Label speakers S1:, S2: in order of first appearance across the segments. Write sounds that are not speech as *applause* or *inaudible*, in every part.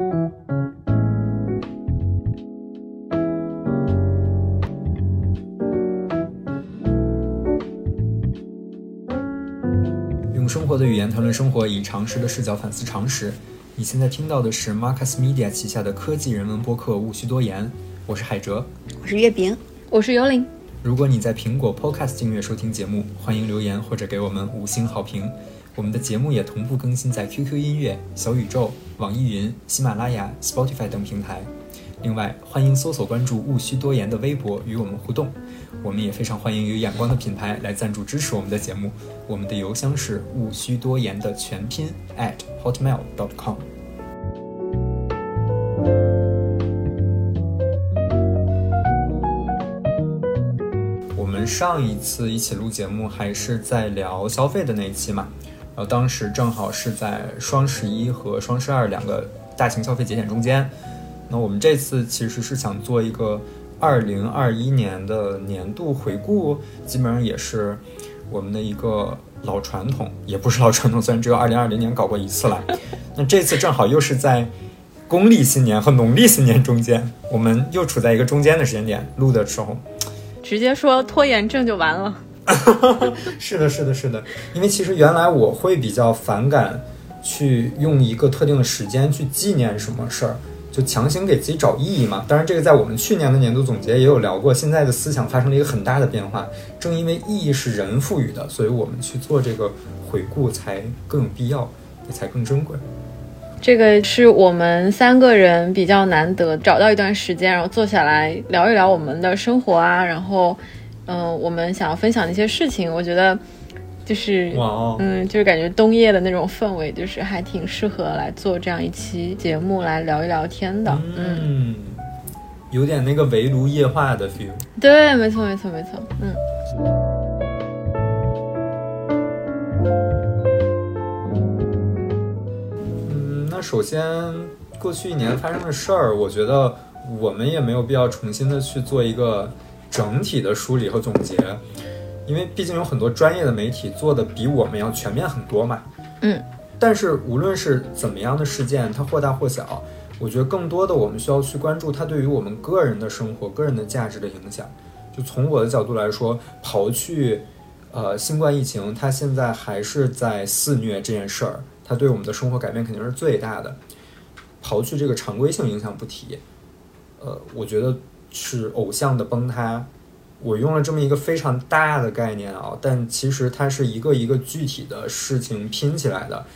S1: 用生活的语言谈论生活，以常识的视角反思常识。你现在听到的是 Marcus Media 旗下的科技人文播客《无需多言》，我是海哲，
S2: 我是月饼，
S3: 我是幽灵。
S1: 如果你在苹果 Podcast 订阅收听节目，欢迎留言或者给我们五星好评。我们的节目也同步更新在 QQ 音乐、小宇宙、网易云、喜马拉雅、Spotify 等平台。另外，欢迎搜索关注“勿需多言”的微博与我们互动。我们也非常欢迎有眼光的品牌来赞助支持我们的节目。我们的邮箱是“勿需多言”的全拼 at hotmail.com。我们上一次一起录节目还是在聊消费的那一期嘛，当时正好是在双十一和双十二两个大型消费节点中间。那我们这次其实是想做一个二零二一年的年度回顾，基本上也是我们的一个老传统，也不是老传统，虽然只有二零二零年搞过一次了。那这次正好又是在公历新年和农历新年中间，我们又处在一个中间的时间点录的时候，
S3: 直接说拖延症就完了。*laughs*
S1: 是的，是的，是的，因为其实原来我会比较反感去用一个特定的时间去纪念什么事儿。就强行给自己找意义嘛？当然，这个在我们去年的年度总结也有聊过。现在的思想发生了一个很大的变化，正因为意义是人赋予的，所以我们去做这个回顾才更有必要，也才更珍贵。
S3: 这个是我们三个人比较难得找到一段时间，然后坐下来聊一聊我们的生活啊，然后，嗯，我们想要分享的一些事情，我觉得。就是，嗯，就是感觉冬夜的那种氛围，就是还挺适合来做这样一期节目来聊一聊天的，
S1: 嗯，有点那个围炉夜话的 feel。
S3: 对，没错，没错，没错，嗯。
S1: 嗯，那首先过去一年发生的事儿，我觉得我们也没有必要重新的去做一个整体的梳理和总结。因为毕竟有很多专业的媒体做的比我们要全面很多嘛，
S3: 嗯，
S1: 但是无论是怎么样的事件，它或大或小，我觉得更多的我们需要去关注它对于我们个人的生活、个人的价值的影响。就从我的角度来说，刨去呃新冠疫情，它现在还是在肆虐这件事儿，它对我们的生活改变肯定是最大的。刨去这个常规性影响不提，呃，我觉得是偶像的崩塌。我用了这么一个非常大的概念啊，但其实它是一个一个具体的事情拼起来的。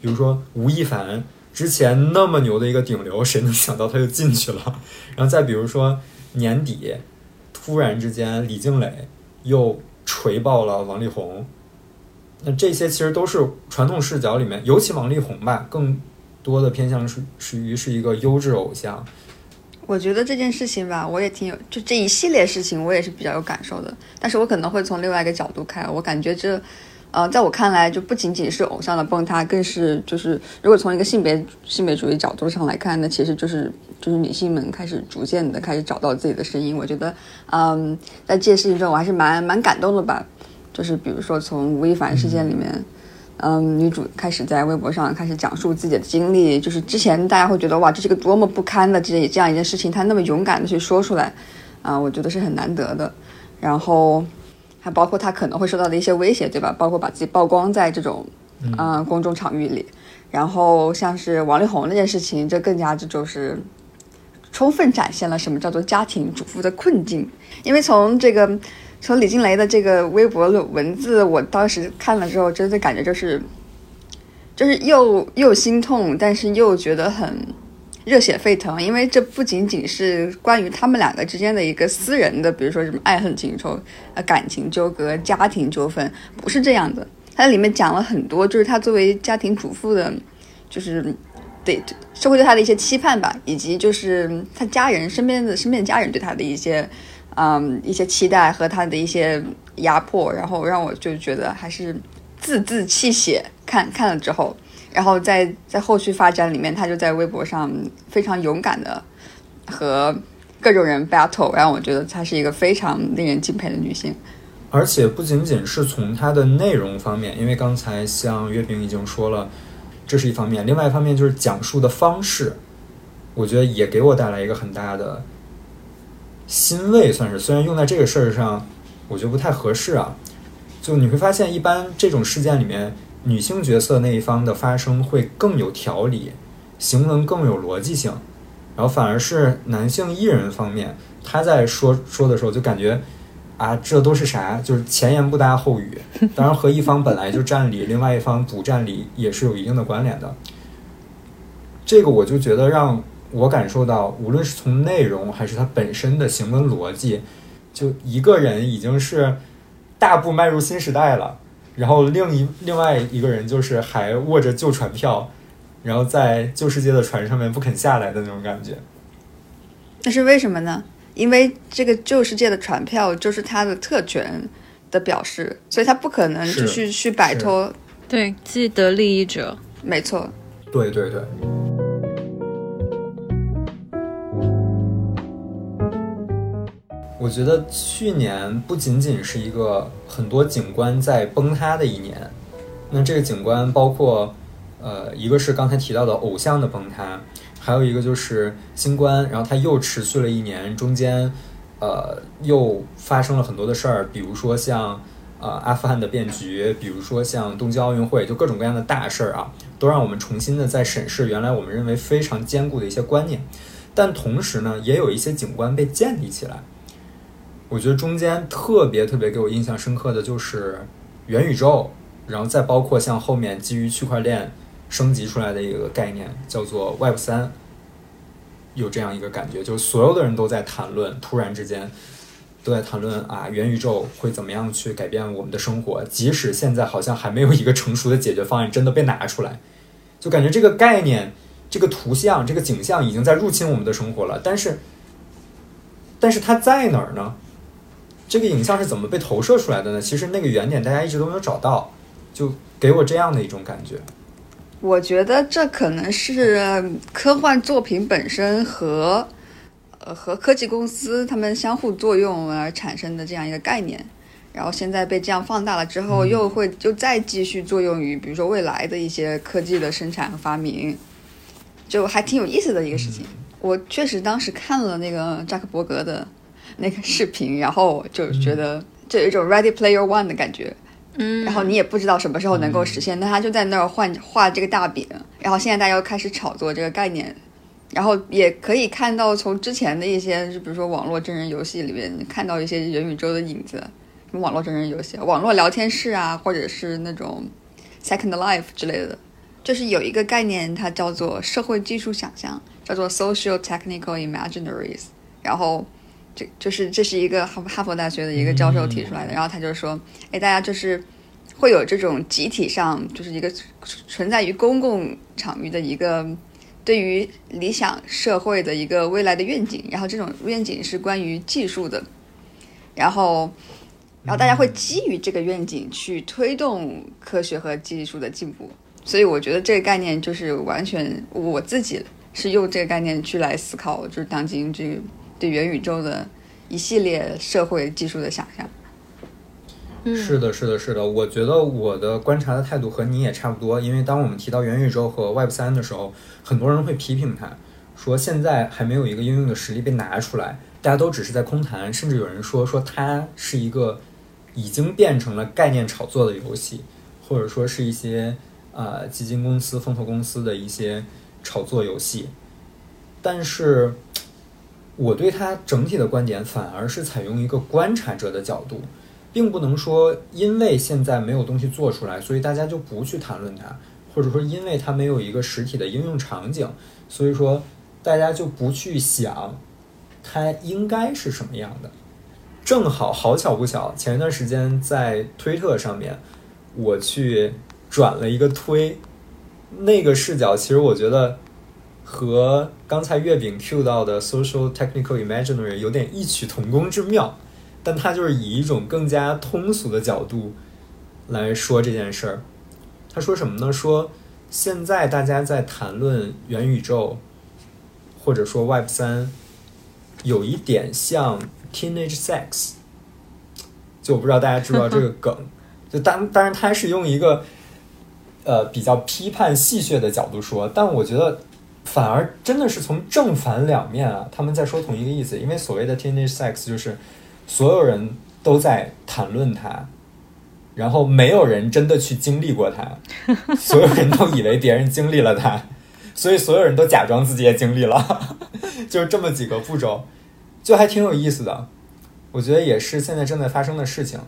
S1: 比如说吴亦凡之前那么牛的一个顶流，谁能想到他就进去了？*laughs* 然后再比如说年底突然之间李静蕾又锤爆了王力宏，那这些其实都是传统视角里面，尤其王力宏吧，更多的偏向是属于是一个优质偶像。
S2: 我觉得这件事情吧，我也挺有，就这一系列事情，我也是比较有感受的。但是我可能会从另外一个角度看，我感觉这，呃，在我看来，就不仅仅是偶像的崩塌，更是就是，如果从一个性别性别主义角度上来看，那其实就是就是女性们开始逐渐的开始找到自己的声音。我觉得，嗯，在这件事情中，我还是蛮蛮感动的吧。就是比如说从吴亦凡事件里面。嗯，女主开始在微博上开始讲述自己的经历，就是之前大家会觉得哇，这是个多么不堪的这这样一件事情，她那么勇敢的去说出来，啊，我觉得是很难得的。然后还包括她可能会受到的一些威胁，对吧？包括把自己曝光在这种嗯公众场域里。然后像是王力宏那件事情，这更加这就是充分展现了什么叫做家庭主妇的困境，因为从这个。从李静蕾的这个微博的文字，我当时看了之后，真的感觉就是，就是又又心痛，但是又觉得很热血沸腾。因为这不仅仅是关于他们两个之间的一个私人的，比如说什么爱恨情仇、呃感情纠葛、家庭纠纷，不是这样的。它里面讲了很多，就是他作为家庭主妇的，就是对社会对他的一些期盼吧，以及就是他家人身边的身边的家人对他的一些。嗯，一些期待和他的一些压迫，然后让我就觉得还是字字泣血。看看了之后，然后在在后续发展里面，他就在微博上非常勇敢的和各种人 battle，让我觉得她是一个非常令人敬佩的女性。
S1: 而且不仅仅是从她的内容方面，因为刚才像月饼已经说了，这是一方面；另外一方面就是讲述的方式。我觉得也给我带来一个很大的欣慰，算是虽然用在这个事儿上，我觉得不太合适啊。就你会发现，一般这种事件里面，女性角色那一方的发声会更有条理，行文更有逻辑性，然后反而是男性艺人方面，他在说说的时候就感觉啊，这都是啥？就是前言不搭后语。当然和一方本来就占理，另外一方不占理也是有一定的关联的。这个我就觉得让我感受到，无论是从内容还是它本身的行文逻辑，就一个人已经是。大步迈入新时代了，然后另一另外一个人就是还握着旧船票，然后在旧世界的船上面不肯下来的那种感觉。
S2: 那是为什么呢？因为这个旧世界的船票就是他的特权的表示，所以他不可能就是去摆脱。
S3: 对，既得利益者，
S2: 没错。
S1: 对对对。我觉得去年不仅仅是一个很多景观在崩塌的一年，那这个景观包括，呃，一个是刚才提到的偶像的崩塌，还有一个就是新冠，然后它又持续了一年，中间，呃，又发生了很多的事儿，比如说像，呃，阿富汗的变局，比如说像东京奥运会，就各种各样的大事儿啊，都让我们重新的在审视原来我们认为非常坚固的一些观念，但同时呢，也有一些景观被建立起来。我觉得中间特别特别给我印象深刻的就是元宇宙，然后再包括像后面基于区块链升级出来的一个概念叫做 Web 三，有这样一个感觉，就是所有的人都在谈论，突然之间都在谈论啊元宇宙会怎么样去改变我们的生活，即使现在好像还没有一个成熟的解决方案真的被拿出来，就感觉这个概念、这个图像、这个景象已经在入侵我们的生活了，但是，但是它在哪儿呢？这个影像是怎么被投射出来的呢？其实那个原点大家一直都没有找到，就给我这样的一种感觉。
S2: 我觉得这可能是科幻作品本身和呃和科技公司他们相互作用而产生的这样一个概念，然后现在被这样放大了之后，又会就再继续作用于比如说未来的一些科技的生产和发明，就还挺有意思的一个事情。我确实当时看了那个扎克伯格的。那个视频，然后就觉得就有一种 Ready Player One 的感觉，
S3: 嗯，
S2: 然后你也不知道什么时候能够实现，但他就在那儿画画这个大饼，然后现在大家又开始炒作这个概念，然后也可以看到从之前的一些，就比如说网络真人游戏里面看到一些元宇宙的影子，什么网络真人游戏、网络聊天室啊，或者是那种 Second Life 之类的，就是有一个概念，它叫做社会技术想象，叫做 Social Technical Imaginaries，然后。这就是这是一个哈哈佛大学的一个教授提出来的，然后他就说，哎，大家就是会有这种集体上就是一个存在于公共场域的一个对于理想社会的一个未来的愿景，然后这种愿景是关于技术的，然后然后大家会基于这个愿景去推动科学和技术的进步，所以我觉得这个概念就是完全我自己是用这个概念去来思考，就是当今这。对元宇宙的一系列社会技术的想象，
S1: 是的，是的，是的。我觉得我的观察的态度和你也差不多。因为当我们提到元宇宙和 Web 三的时候，很多人会批评它，说现在还没有一个应用的实力被拿出来，大家都只是在空谈，甚至有人说说它是一个已经变成了概念炒作的游戏，或者说是一些呃基金公司、风投公司的一些炒作游戏，但是。我对它整体的观点反而是采用一个观察者的角度，并不能说因为现在没有东西做出来，所以大家就不去谈论它，或者说因为它没有一个实体的应用场景，所以说大家就不去想它应该是什么样的。正好好巧不巧，前一段时间在推特上面，我去转了一个推，那个视角其实我觉得。和刚才月饼 Q 到的 social technical imaginary 有点异曲同工之妙，但他就是以一种更加通俗的角度来说这件事儿。他说什么呢？说现在大家在谈论元宇宙，或者说 Web 三，有一点像 teenage sex。就我不知道大家知不知道这个梗。*laughs* 就当当然他是用一个呃比较批判戏谑的角度说，但我觉得。反而真的是从正反两面啊，他们在说同一个意思。因为所谓的 teenage sex 就是所有人都在谈论它，然后没有人真的去经历过它，所有人都以为别人经历了它，所以所有人都假装自己也经历了，*laughs* 就是这么几个步骤，就还挺有意思的。我觉得也是现在正在发生的事情，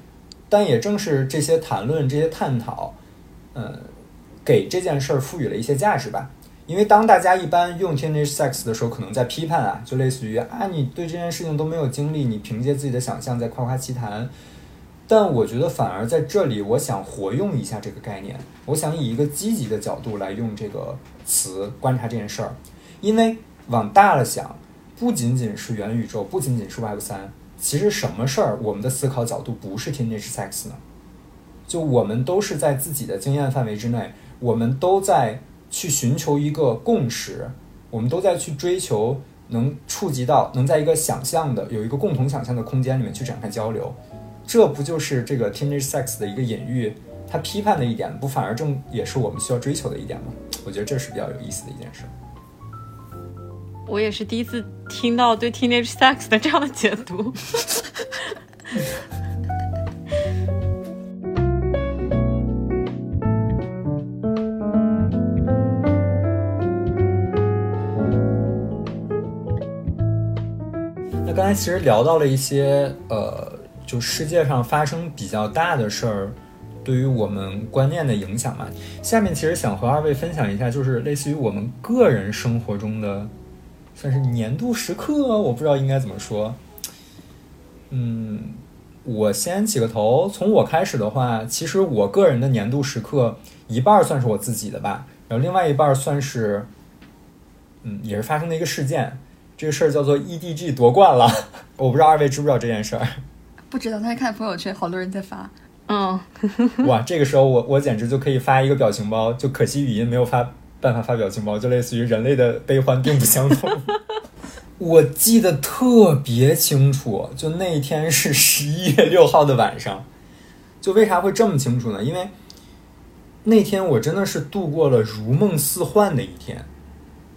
S1: 但也正是这些谈论、这些探讨，嗯，给这件事儿赋予了一些价值吧。因为当大家一般用 teenage sex 的时候，可能在批判啊，就类似于啊，你对这件事情都没有经历，你凭借自己的想象在夸夸其谈。但我觉得反而在这里，我想活用一下这个概念，我想以一个积极的角度来用这个词观察这件事儿。因为往大了想，不仅仅是元宇宙，不仅仅是 Web 三，其实什么事儿我们的思考角度不是 teenage sex 呢？就我们都是在自己的经验范围之内，我们都在。去寻求一个共识，我们都在去追求能触及到，能在一个想象的有一个共同想象的空间里面去展开交流，这不就是这个 teenage sex 的一个隐喻？它批判的一点，不反而正也是我们需要追求的一点吗？我觉得这是比较有意思的一件事。
S3: 我也是第一次听到对 teenage sex 的这样的解读。*laughs*
S1: 刚才其实聊到了一些，呃，就世界上发生比较大的事儿，对于我们观念的影响嘛。下面其实想和二位分享一下，就是类似于我们个人生活中的，算是年度时刻，我不知道应该怎么说。嗯，我先起个头，从我开始的话，其实我个人的年度时刻，一半算是我自己的吧，然后另外一半算是，嗯，也是发生的一个事件。这个事儿叫做 EDG 夺冠了，我不知道二位知不知道这件事儿。
S2: 不知道，他看朋友圈，好多人在发。
S3: 嗯，
S1: 哇，这个时候我我简直就可以发一个表情包，就可惜语音没有发办法发表情包，就类似于人类的悲欢并不相同。*laughs* 我记得特别清楚，就那一天是十一月六号的晚上。就为啥会这么清楚呢？因为那天我真的是度过了如梦似幻的一天。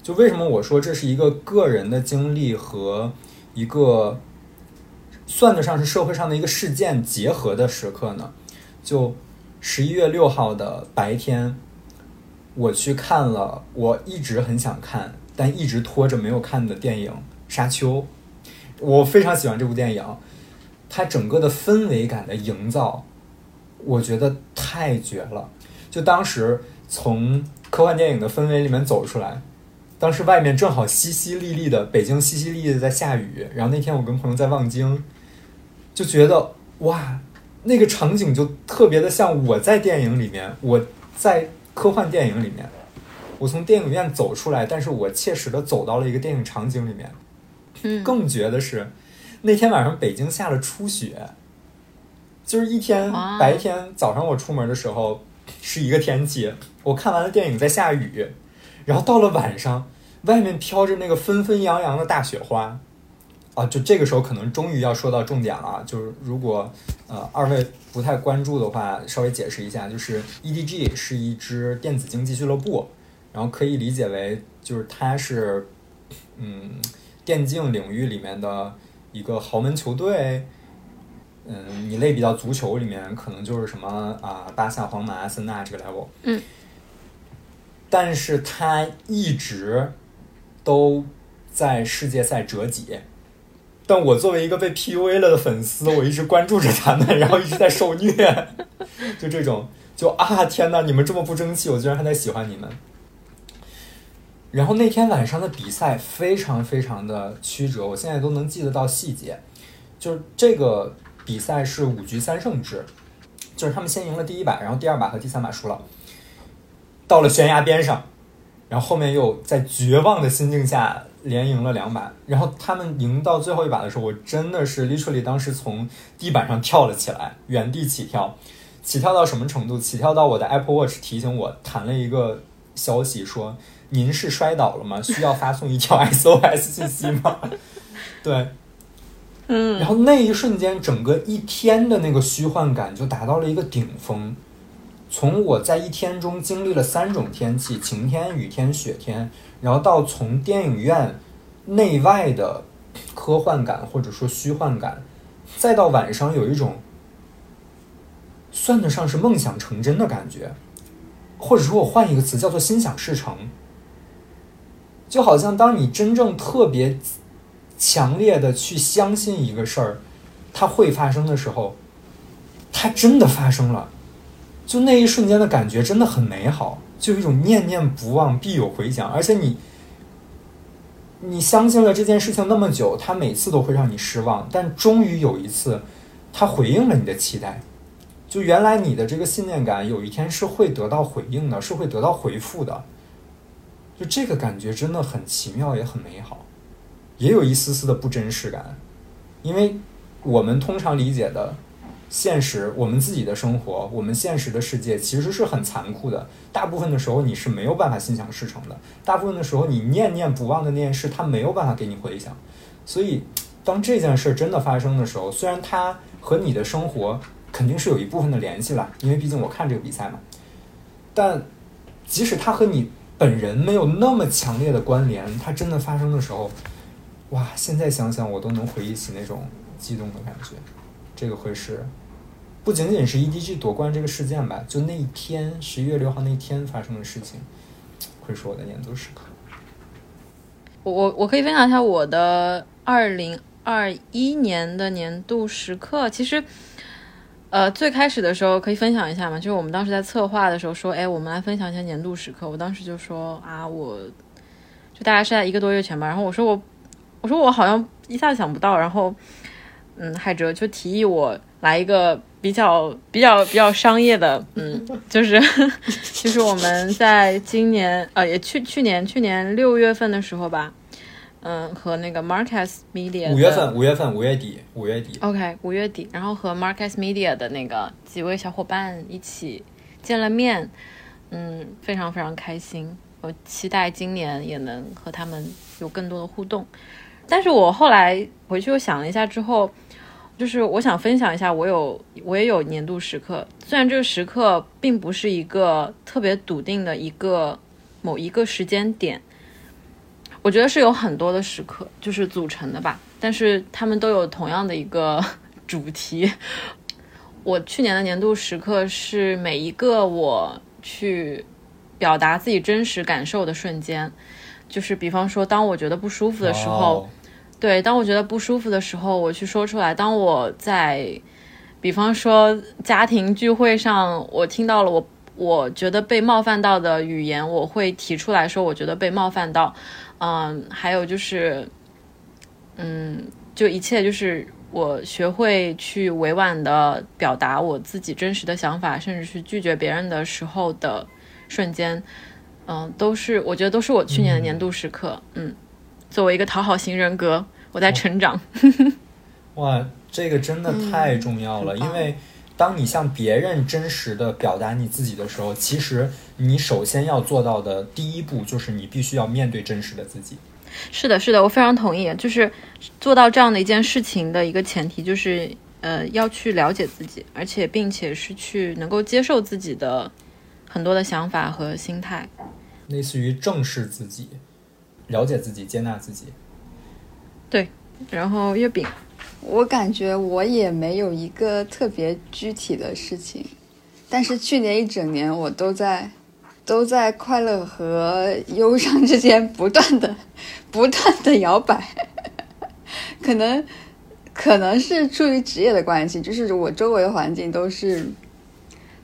S1: 就为什么我说这是一个个人的经历和一个算得上是社会上的一个事件结合的时刻呢？就十一月六号的白天，我去看了我一直很想看但一直拖着没有看的电影《沙丘》。我非常喜欢这部电影，它整个的氛围感的营造，我觉得太绝了。就当时从科幻电影的氛围里面走出来。当时外面正好淅淅沥沥的，北京淅淅沥沥的在下雨。然后那天我跟朋友在望京，就觉得哇，那个场景就特别的像我在电影里面，我在科幻电影里面，我从电影院走出来，但是我切实的走到了一个电影场景里面。
S3: 嗯，
S1: 更绝的是，那天晚上北京下了初雪，就是一天白天早上我出门的时候是一个天气，我看完了电影在下雨。然后到了晚上，外面飘着那个纷纷扬扬的大雪花，啊，就这个时候可能终于要说到重点了。就是如果呃二位不太关注的话，稍微解释一下，就是 EDG 是一支电子竞技俱乐部，然后可以理解为就是它是嗯电竞领域里面的一个豪门球队。嗯，你类比到足球里面，可能就是什么啊，巴萨、皇马、阿森纳这个 level。
S3: 嗯。
S1: 但是他一直都在世界赛折戟，但我作为一个被 PUA 了的粉丝，我一直关注着他们，然后一直在受虐，就这种，就啊天呐，你们这么不争气，我居然还在喜欢你们。然后那天晚上的比赛非常非常的曲折，我现在都能记得到细节，就是这个比赛是五局三胜制，就是他们先赢了第一把，然后第二把和第三把输了。到了悬崖边上，然后后面又在绝望的心境下连赢了两把，然后他们赢到最后一把的时候，我真的是 literally 当时从地板上跳了起来，原地起跳，起跳到什么程度？起跳到我的 Apple Watch 提醒我弹了一个消息，说您是摔倒了吗？需要发送一条 *laughs* SOS 信息吗？*laughs* 对，
S3: 嗯，
S1: 然后那一瞬间，整个一天的那个虚幻感就达到了一个顶峰。从我在一天中经历了三种天气：晴天、雨天、雪天，然后到从电影院内外的科幻感或者说虚幻感，再到晚上有一种算得上是梦想成真的感觉，或者说我换一个词叫做心想事成。就好像当你真正特别强烈的去相信一个事儿，它会发生的时候，它真的发生了，就那一瞬间的感觉真的很美好，就有一种念念不忘必有回响。而且你，你相信了这件事情那么久，它每次都会让你失望，但终于有一次，它回应了你的期待。就原来你的这个信念感，有一天是会得到回应的，是会得到回复的。就这个感觉真的很奇妙，也很美好，也有一丝丝的不真实感，因为我们通常理解的现实，我们自己的生活，我们现实的世界其实是很残酷的。大部分的时候你是没有办法心想事成的，大部分的时候你念念不忘的那件事，它没有办法给你回响。所以，当这件事真的发生的时候，虽然它和你的生活肯定是有一部分的联系了，因为毕竟我看这个比赛嘛，但即使它和你。本人没有那么强烈的关联，它真的发生的时候，哇！现在想想我都能回忆起那种激动的感觉。这个会是不仅仅是 EDG 夺冠这个事件吧？就那一天，十一月六号那一天发生的事情，会是我的年度时刻。
S3: 我我我可以分享一下我的二零二一年的年度时刻，其实。呃，最开始的时候可以分享一下嘛？就是我们当时在策划的时候说，哎，我们来分享一下年度时刻。我当时就说啊，我就大概是在一个多月前吧。然后我说我，我说我好像一下子想不到。然后，嗯，海哲就提议我来一个比较比较比较商业的，嗯，*laughs* 就是就是我们在今年呃，也去去年去年六月份的时候吧。嗯，和那个 Marcus Media
S1: 五月份，五月份，五月底，五月底。
S3: OK，五月底，然后和 Marcus Media 的那个几位小伙伴一起见了面，嗯，非常非常开心。我期待今年也能和他们有更多的互动。但是我后来回去又想了一下之后，就是我想分享一下，我有我也有年度时刻，虽然这个时刻并不是一个特别笃定的一个某一个时间点。我觉得是有很多的时刻，就是组成的吧，但是他们都有同样的一个 *laughs* 主题。我去年的年度时刻是每一个我去表达自己真实感受的瞬间，就是比方说，当我觉得不舒服的时候，对，当我觉得不舒服的时候，我去说出来；当我在，比方说家庭聚会上，我听到了我我觉得被冒犯到的语言，我会提出来说，我觉得被冒犯到。嗯，还有就是，嗯，就一切就是我学会去委婉的表达我自己真实的想法，甚至是拒绝别人的时候的瞬间，嗯，都是我觉得都是我去年的年度时刻。嗯，作为一个讨好型人格，我在成长。*laughs*
S1: 哇，这个真的太重要了，因为。当你向别人真实的表达你自己的时候，其实你首先要做到的第一步就是你必须要面对真实的自己。
S3: 是的，是的，我非常同意。就是做到这样的一件事情的一个前提，就是呃要去了解自己，而且并且是去能够接受自己的很多的想法和心态，
S1: 类似于正视自己、了解自己、接纳自己。
S3: 对，然后月饼。
S2: 我感觉我也没有一个特别具体的事情，但是去年一整年我都在都在快乐和忧伤之间不断的 *laughs* 不断的摇摆，*laughs* 可能可能是出于职业的关系，就是我周围的环境都是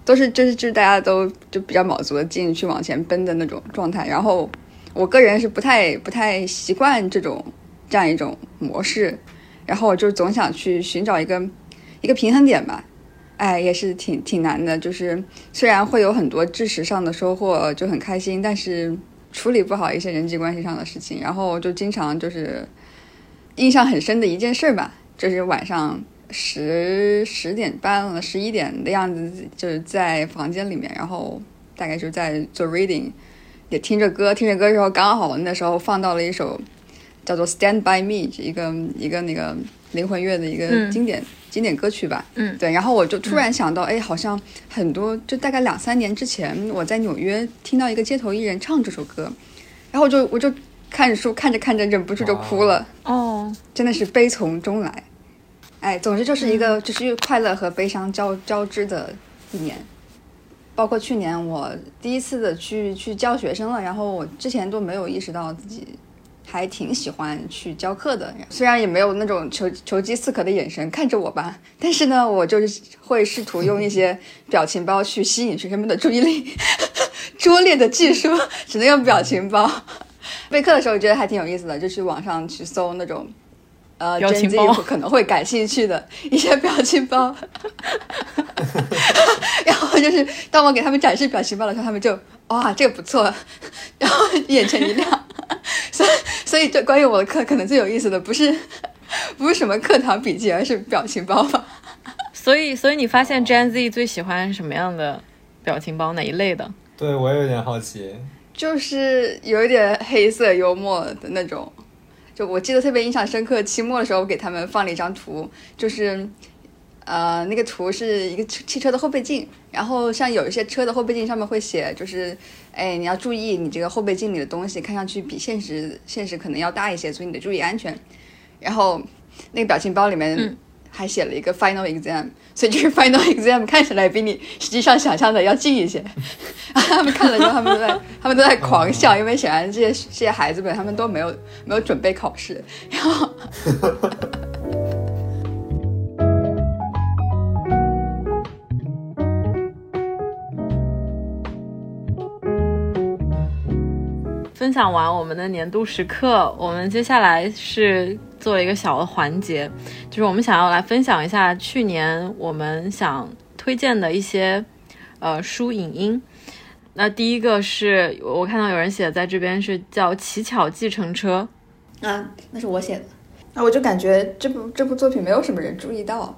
S2: 都是就是就是大家都就比较卯足了劲去往前奔的那种状态，然后我个人是不太不太习惯这种这样一种模式。然后我就总想去寻找一个一个平衡点吧，哎，也是挺挺难的。就是虽然会有很多知识上的收获，就很开心，但是处理不好一些人际关系上的事情。然后就经常就是印象很深的一件事吧，就是晚上十十点半了，十一点的样子，就是在房间里面，然后大概就在做 reading，也听着歌，听着歌的时候，刚好那时候放到了一首。叫做《Stand by Me》，一个一个那个灵魂乐的一个经典、经典歌曲吧。
S3: 嗯，
S2: 对。然后我就突然想到，哎，好像很多，就大概两三年之前，我在纽约听到一个街头艺人唱这首歌，然后我就我就看书看着看着忍不住就哭了。
S3: 哦，
S2: 真的是悲从中来。哎，总之就是一个就是快乐和悲伤交交织的一年。包括去年我第一次的去去教学生了，然后我之前都没有意识到自己还挺喜欢去教课的，虽然也没有那种求求饥似渴的眼神看着我吧，但是呢，我就是会试图用一些表情包去吸引学生们的 *laughs* 注意力。*laughs* 拙劣的技术只能用表情包。备课的时候觉得还挺有意思的，就去网上去搜那种。呃，
S3: 表情包
S2: 可能会感兴趣的 *laughs* 一些表情包，*laughs* 然后就是当我给他们展示表情包的时候，他们就哇，这个不错，*laughs* 然后眼前一亮。所以，所以这关于我的课，可能最有意思的不是不是什么课堂笔记，而是表情包吧。
S3: 所以，所以你发现 Gen Z 最喜欢什么样的表情包？哪一类的？
S1: 对我也有点好奇，
S2: 就是有一点黑色幽默的那种。就我记得特别印象深刻，期末的时候我给他们放了一张图，就是，呃，那个图是一个汽车的后备镜，然后像有一些车的后备镜上面会写，就是，哎，你要注意你这个后备镜里的东西看上去比现实现实可能要大一些，所以你得注意安全。然后那个表情包里面。还写了一个 final exam，所以这个 final *laughs* exam 看起来比你实际上想象的要近一些。*laughs* 他们看了之后，他们都在 *laughs* 他们都在狂笑，因为显然这些这些孩子们他们都没有没有准备考试，然后。
S3: 分享完我们的年度时刻，我们接下来是。做一个小的环节，就是我们想要来分享一下去年我们想推荐的一些呃书影音。那第一个是我看到有人写在这边是叫《乞巧计程车》，
S2: 啊，那是我写的。那我就感觉这部这部作品没有什么人注意到，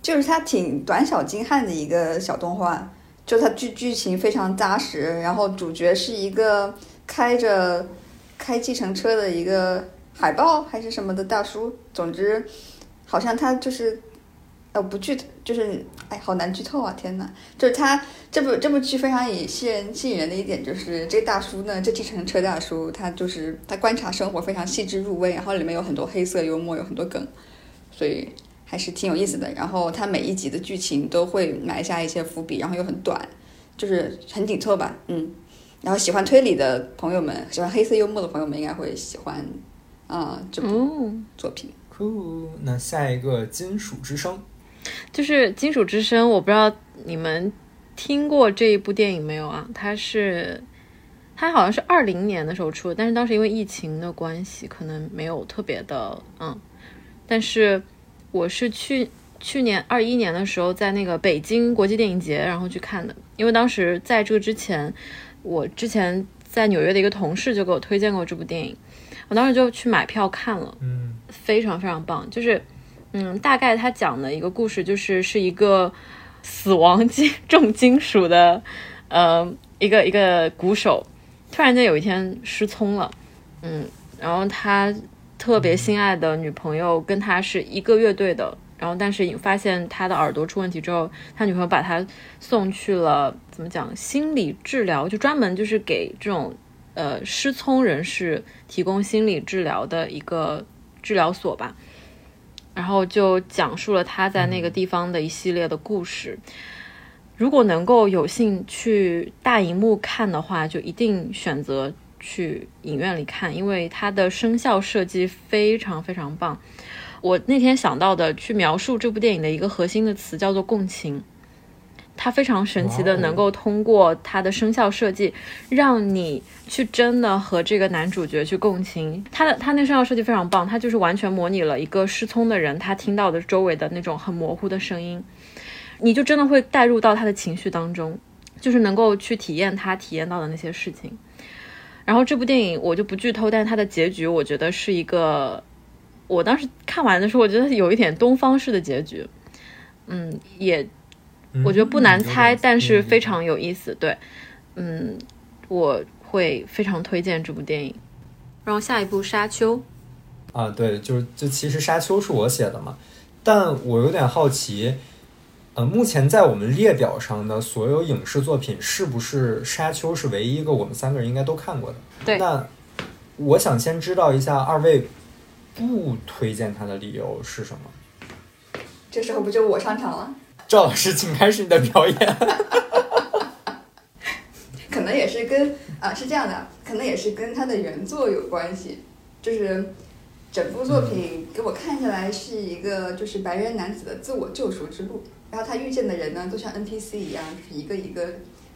S2: 就是它挺短小精悍的一个小动画，就它剧剧情非常扎实，然后主角是一个开着开计程车的一个。海报还是什么的大叔，总之，好像他就是，呃，不剧，就是，哎，好难剧透啊！天呐，就是他这部这部剧非常以吸人吸引人的一点，就是这大叔呢，这计程车大叔，他就是他观察生活非常细致入微，然后里面有很多黑色幽默，有很多梗，所以还是挺有意思的。然后他每一集的剧情都会埋下一些伏笔，然后又很短，就是很紧凑吧，嗯。然后喜欢推理的朋友们，喜欢黑色幽默的朋友们，应该会喜欢。啊，这部作品
S1: 酷。那下一个《金属之声》，
S3: 就是《金属之声》，我不知道你们听过这一部电影没有啊？它是，它好像是二零年的时候出的，但是当时因为疫情的关系，可能没有特别的嗯。但是我是去去年二一年的时候，在那个北京国际电影节，然后去看的。因为当时在这个之前，我之前在纽约的一个同事就给我推荐过这部电影。我当时就去买票看了，
S1: 嗯，
S3: 非常非常棒。就是，嗯，大概他讲的一个故事，就是是一个死亡金重金属的，呃，一个一个鼓手，突然间有一天失聪了，嗯，然后他特别心爱的女朋友跟他是一个乐队的，然后但是发现他的耳朵出问题之后，他女朋友把他送去了怎么讲心理治疗，就专门就是给这种。呃，失聪人士提供心理治疗的一个治疗所吧，然后就讲述了他在那个地方的一系列的故事。如果能够有幸去大荧幕看的话，就一定选择去影院里看，因为它的声效设计非常非常棒。我那天想到的去描述这部电影的一个核心的词叫做共情。它非常神奇的，能够通过它的声效设计，让你去真的和这个男主角去共情。他的他那声效设计非常棒，他就是完全模拟了一个失聪的人他听到的周围的那种很模糊的声音，你就真的会带入到他的情绪当中，就是能够去体验他体验到的那些事情。然后这部电影我就不剧透，但是它的结局我觉得是一个，我当时看完的时候，我觉得有一点东方式的结局，嗯，也。我觉得不难猜，但是非常有意思。对，嗯，我会非常推荐这部电影。然后下一部《沙丘》，
S1: 啊，对，就是就其实《沙丘》是我写的嘛，但我有点好奇，呃，目前在我们列表上的所有影视作品，是不是《沙丘》是唯一一个我们三个人应该都看过的？
S3: 对
S1: 那我想先知道一下二位不推荐他的理由是什么？
S2: 这时候不就我上场了？
S1: 赵老师，请开始你的表演。*laughs*
S2: 可能也是跟啊是这样的，可能也是跟他的原作有关系，就是整部作品给我看下来是一个就是白人男子的自我救赎之路，然后他遇见的人呢都像 NPC 一样，就是一个一个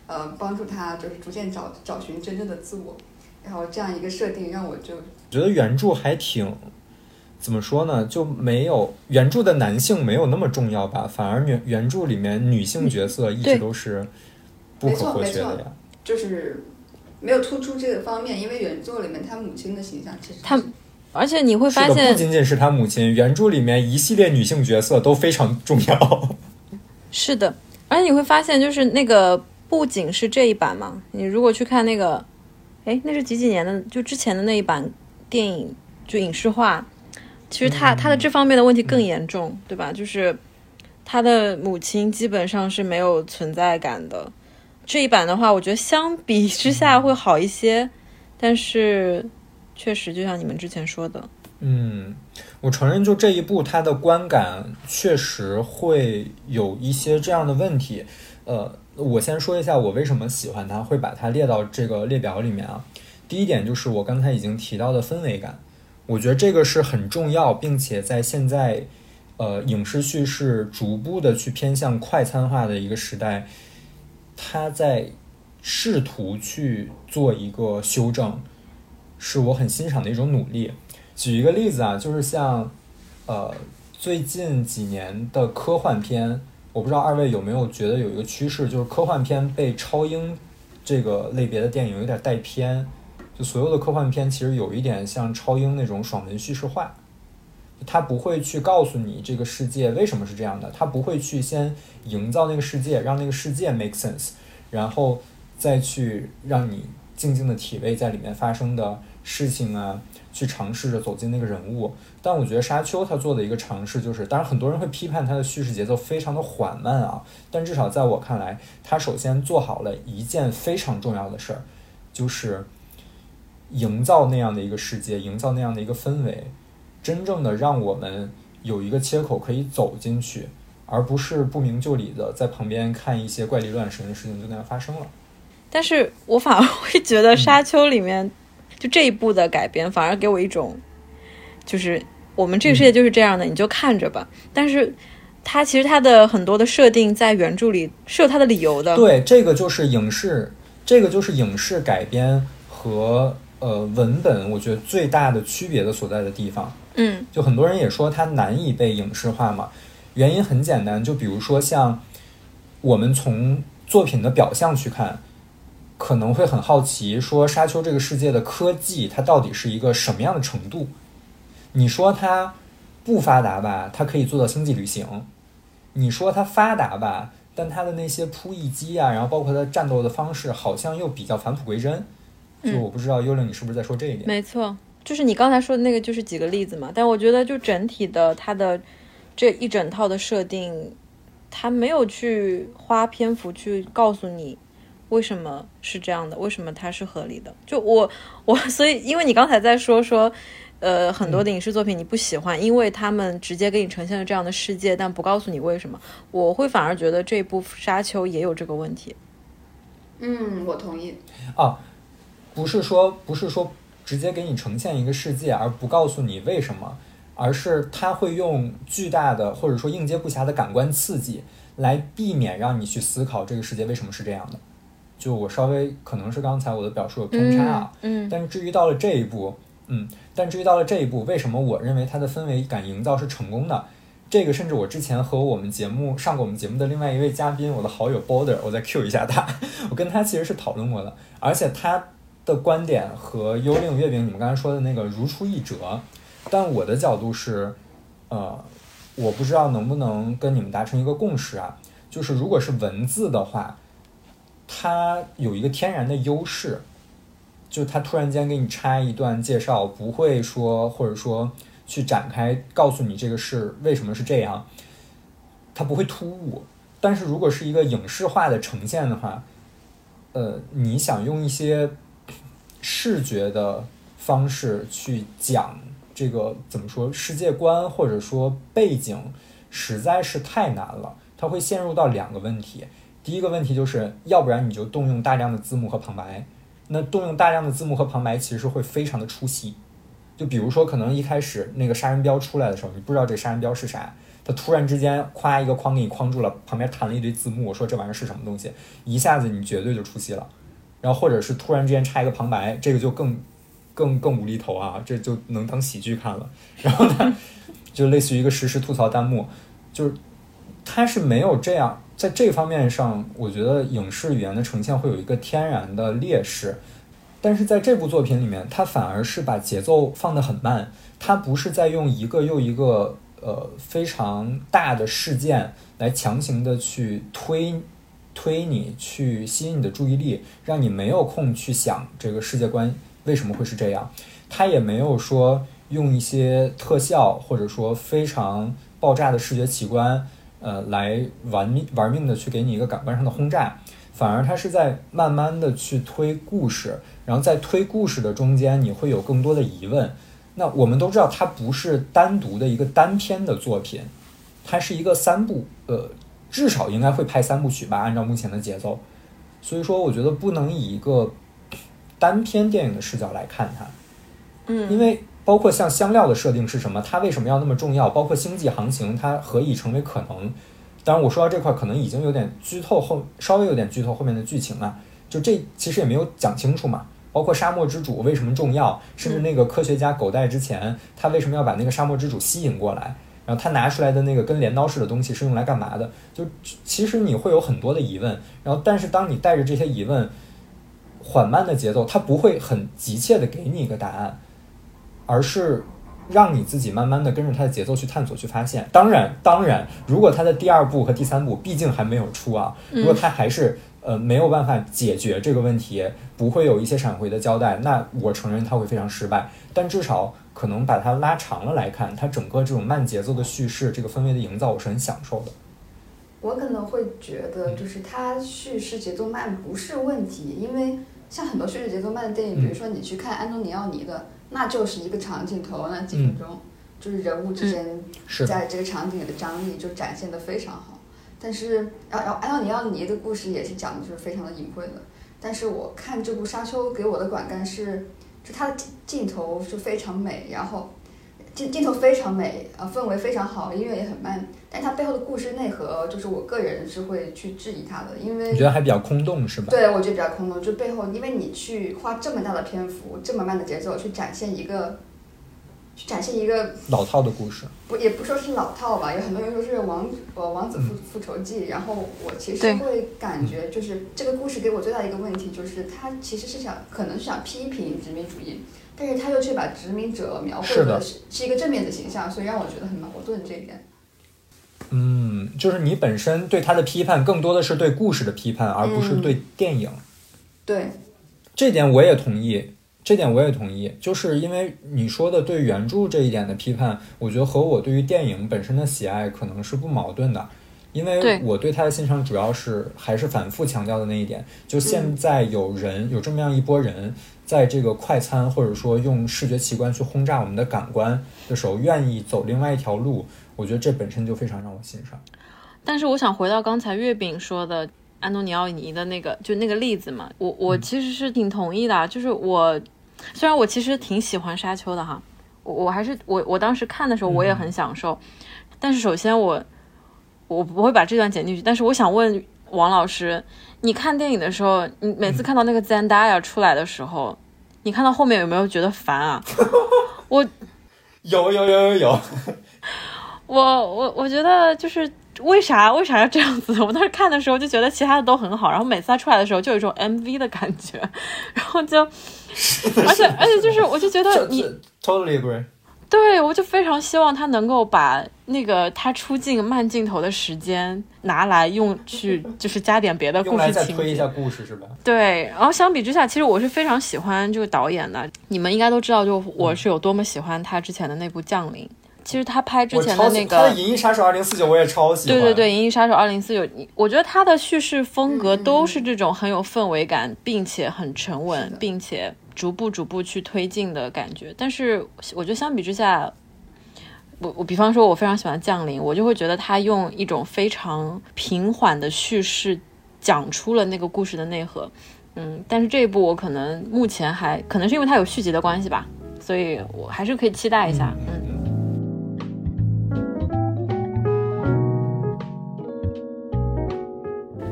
S2: 呃帮助他就是逐渐找找寻真正的自我，然后这样一个设定让我就
S1: 觉得原著还挺怎么说呢，就没有原著的男性没有那么重要吧，反而原原著里面女性角色一直都是不可或缺的呀。
S2: 就是没有突出这个方面，因为原作里面他母亲的形象其实
S3: 他而且你会发现，不，
S1: 仅仅是他母亲，原著里面一系列女性角色都非常重要。*laughs*
S3: 是的，而且你会发现，就是那个不仅是这一版嘛，你如果去看那个，哎，那是几几年的？就之前的那一版电影，就影视化，其实他、他的这方面的问题更严重，对吧？就是他的母亲基本上是没有存在感的。这一版的话，我觉得相比之下会好一些，但是确实就像你们之前说的，
S1: 嗯，我承认，就这一部它的观感确实会有一些这样的问题。呃，我先说一下我为什么喜欢它，会把它列到这个列表里面啊。第一点就是我刚才已经提到的氛围感，我觉得这个是很重要，并且在现在呃影视叙事逐步的去偏向快餐化的一个时代，它在试图去做一个修正，是我很欣赏的一种努力。举一个例子啊，就是像呃最近几年的科幻片，我不知道二位有没有觉得有一个趋势，就是科幻片被超英这个类别的电影有点带偏，就所有的科幻片其实有一点像超英那种爽文叙事化。它不会去告诉你这个世界为什么是这样的，它不会去先营造那个世界，让那个世界 make sense，然后再去让你静静的体味在里面发生的事情啊，去尝试着走进那个人物。但我觉得《沙丘》它做的一个尝试就是，当然很多人会批判它的叙事节奏非常的缓慢啊，但至少在我看来，它首先做好了一件非常重要的事儿，就是营造那样的一个世界，营造那样的一个氛围，真正的让我们有一个切口可以走进去，而不是不明就里的在旁边看一些怪力乱神的事情就那样发生了。
S3: 但是我反而会觉得《沙丘》里面、就这一部的改编，反而给我一种，就是我们这个世界就是这样的，你就看着吧。但是它其实它的很多的设定在原著里是有它的理由的。
S1: 对，这个就是影视，这个就是影视改编和呃文本，我觉得最大的区别的所在的地方。
S3: 嗯
S1: 就很多人也说它难以被影视化嘛，原因很简单，就比如说像我们从作品的表象去看，可能会很好奇，说沙丘这个世界的科技它到底是一个什么样的程度？你说它不发达吧，它可以做到星际旅行；你说它发达吧，但它的那些扑翼机啊，然后包括它战斗的方式，好像又比较返璞归真。就我不知道幽灵你是不是在说这一点？
S3: 没错，就是你刚才说的那个，就是几个例子嘛。但我觉得就整体的它的这一整套的设定，它没有去花篇幅去告诉你为什么是这样的，为什么它是合理的。就我我所以，因为你刚才在说说。呃，很多的影视作品你不喜欢，因为他们直接给你呈现了这样的世界，但不告诉你为什么。我会反而觉得这部《沙丘》也有这个问题。
S2: 嗯，我同意。
S1: 啊，不是说不是说直接给你呈现一个世界，而不告诉你为什么，而是他会用巨大的或者说应接不暇的感官刺激来避免让你去思考这个世界为什么是这样的。就我稍微可能是刚才我的表述有偏差啊，
S3: 嗯，
S1: 但至于到了这一步，嗯，但至于到了这一步，为什么我认为它的氛围感营造是成功的？这个甚至我之前和我们节目上过我们节目的另外一位嘉宾，我的好友 Border，我再 Q 一下他，*laughs* 我跟他其实是讨论过的，而且他的观点和幽灵月饼你们刚才说的那个如出一辙，但我的角度是，呃，我不知道能不能跟你们达成一个共识啊，就是如果是文字的话，它有一个天然的优势，就它突然间给你插一段介绍，不会说或者说去展开告诉你这个事为什么是这样，它不会突兀。但是如果是一个影视化的呈现的话，呃，你想用一些视觉的方式去讲这个怎么说世界观或者说背景，实在是太难了。它会陷入到两个问题，第一个问题就是要不然你就动用大量的字幕和旁白，那动用大量的字幕和旁白其实会非常的出戏。就比如说，可能一开始那个杀人标出来的时候，你不知道这杀人标是啥。他突然之间夸一个框给你框住了，旁边弹了一堆字幕，说这玩意儿是什么东西，一下子你绝对就出戏了。然后或者是突然之间插一个旁白，这个就更更更无厘头啊，这就能当喜剧看了。然后呢，就类似于一个实时吐槽弹幕，就是它是没有这样，在这方面上，我觉得影视语言的呈现会有一个天然的劣势。但是在这部作品里面，它反而是把节奏放得很慢，它不是在用一个又一个。呃，非常大的事件来强行的去推推你，去吸引你的注意力，让你没有空去想这个世界观为什么会是这样。他也没有说用一些特效或者说非常爆炸的视觉奇观，呃，来玩命玩命的去给你一个感官上的轰炸，反而他是在慢慢的去推故事，然后在推故事的中间，你会有更多的疑问。那我们都知道，它不是单独的一个单篇的作品，它是一个三部，呃，至少应该会拍三部曲吧，按照目前的节奏。所以说，我觉得不能以一个单篇电影的视角来看它，
S2: 嗯，
S1: 因为包括像香料的设定是什么，它为什么要那么重要，包括星际航行它何以成为可能。当然，我说到这块可能已经有点剧透后，稍微有点剧透后面的剧情了，就这其实也没有讲清楚嘛。包括沙漠之主为什么重要，甚至那个科学家狗带之前，他为什么要把那个沙漠之主吸引过来？然后他拿出来的那个跟镰刀似的东西是用来干嘛的？就其实你会有很多的疑问。然后，但是当你带着这些疑问，缓慢的节奏，他不会很急切的给你一个答案，而是让你自己慢慢的跟着他的节奏去探索、去发现。当然，当然，如果他的第二部和第三部毕竟还没有出啊，如果他还是。呃，没有办法解决这个问题，不会有一些闪回的交代，那我承认他会非常失败。但至少可能把它拉长了来看，它整个这种慢节奏的叙事，这个氛围的营造，我是很享受的。
S2: 我可能会觉得，就是它叙事节奏慢不是问题，因为像很多叙事节奏慢的电影，比如说你去看安东尼奥尼的，那就是一个长镜头，那几分钟，就是人物之间在这个场景里的张力就展现的非常好。但是，然后，然后，安东尼奥尼的故事也是讲的就是非常的隐晦的。但是我看这部《沙丘》给我的感官是，就它的镜头是非常美，然后镜镜头非常美，呃，氛围非常好，音乐也很慢。但它背后的故事内核，就是我个人是会去质疑它的，因为
S1: 你觉得还比较空洞是吧？
S2: 对，我觉得比较空洞，就背后，因为你去花这么大的篇幅，这么慢的节奏去展现一个。去展现一个
S1: 老套的故事，
S2: 不也不说是老套吧，有很多人说是王呃王子复复仇记，然后我其实会感觉就是这个故事给我最大的一个问题就是他其实是想可能是想批评殖民主义，但是他又却把殖民者描绘的是是一个正面的形象，所以让我觉得很矛盾这一点。
S1: 嗯，就是你本身对他的批判更多的是对故事的批判，而不是对电影。
S2: 对，
S1: 这点我也同意。这点我也同意，就是因为你说的对原著这一点的批判，我觉得和我对于电影本身的喜爱可能是不矛盾的，因为我对他的欣赏主要是还是反复强调的那一点，就现在有人有这么样一波人，在这个快餐或者说用视觉奇观去轰炸我们的感官的时候，愿意走另外一条路，我觉得这本身就非常让我欣赏。
S3: 但是我想回到刚才月饼说的安东尼奥尼的那个就那个例子嘛，我我其实是挺同意的，就是我。虽然我其实挺喜欢沙丘的哈，我我还是我我当时看的时候我也很享受，但是首先我我不会把这段剪进去。但是我想问王老师，你看电影的时候，你每次看到那个 Zendaya 出来的时候，你看到后面有没有觉得烦啊？*laughs* 我
S1: 有有有有有，
S3: 我我我觉得就是为啥为啥要这样子？*laughs* 我当时看的时候就觉得其他的都很好，然后每次他出来的时候就有一种 MV 的感觉，然后就。而且而且就是，我就觉得你
S1: totally agree。
S3: 对对，我就非常希望他能够把那个他出镜慢镜头的时间拿来用去，*laughs* 就是加点别的故事情
S1: 节，推一下故事是吧？
S3: 对。然后相比之下，其实我是非常喜欢这个导演的。你们应该都知道，就我是有多么喜欢他之前的那部《降临》。其实他拍之前的那个《
S1: 银翼杀手二零四九》，我也超喜
S3: 欢。对对对，《银翼杀手二零四九》，我觉得他的叙事风格都是这种很有氛围感，并且很沉稳，并且逐步逐步去推进的感觉。但是我觉得相比之下，我我比方说，我非常喜欢《降临》，我就会觉得他用一种非常平缓的叙事讲出了那个故事的内核。嗯，但是这一部我可能目前还可能是因为它有续集的关系吧，所以我还是可以期待一下。嗯。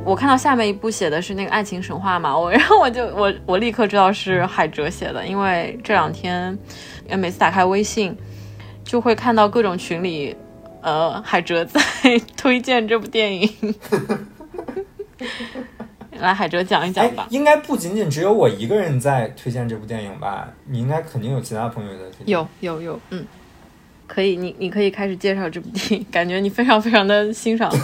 S3: 我看到下面一部写的是那个爱情神话嘛，我 *laughs* 然后我就我我立刻知道是海哲写的，因为这两天，每次打开微信，就会看到各种群里，呃，海哲在推荐这部电影。*laughs* 来，海哲讲一讲吧。
S1: 应该不仅仅只有我一个人在推荐这部电影吧？你应该肯定有其他朋友在推荐。
S3: 有有有，嗯，可以，你你可以开始介绍这部电影，感觉你非常非常的欣赏。*laughs*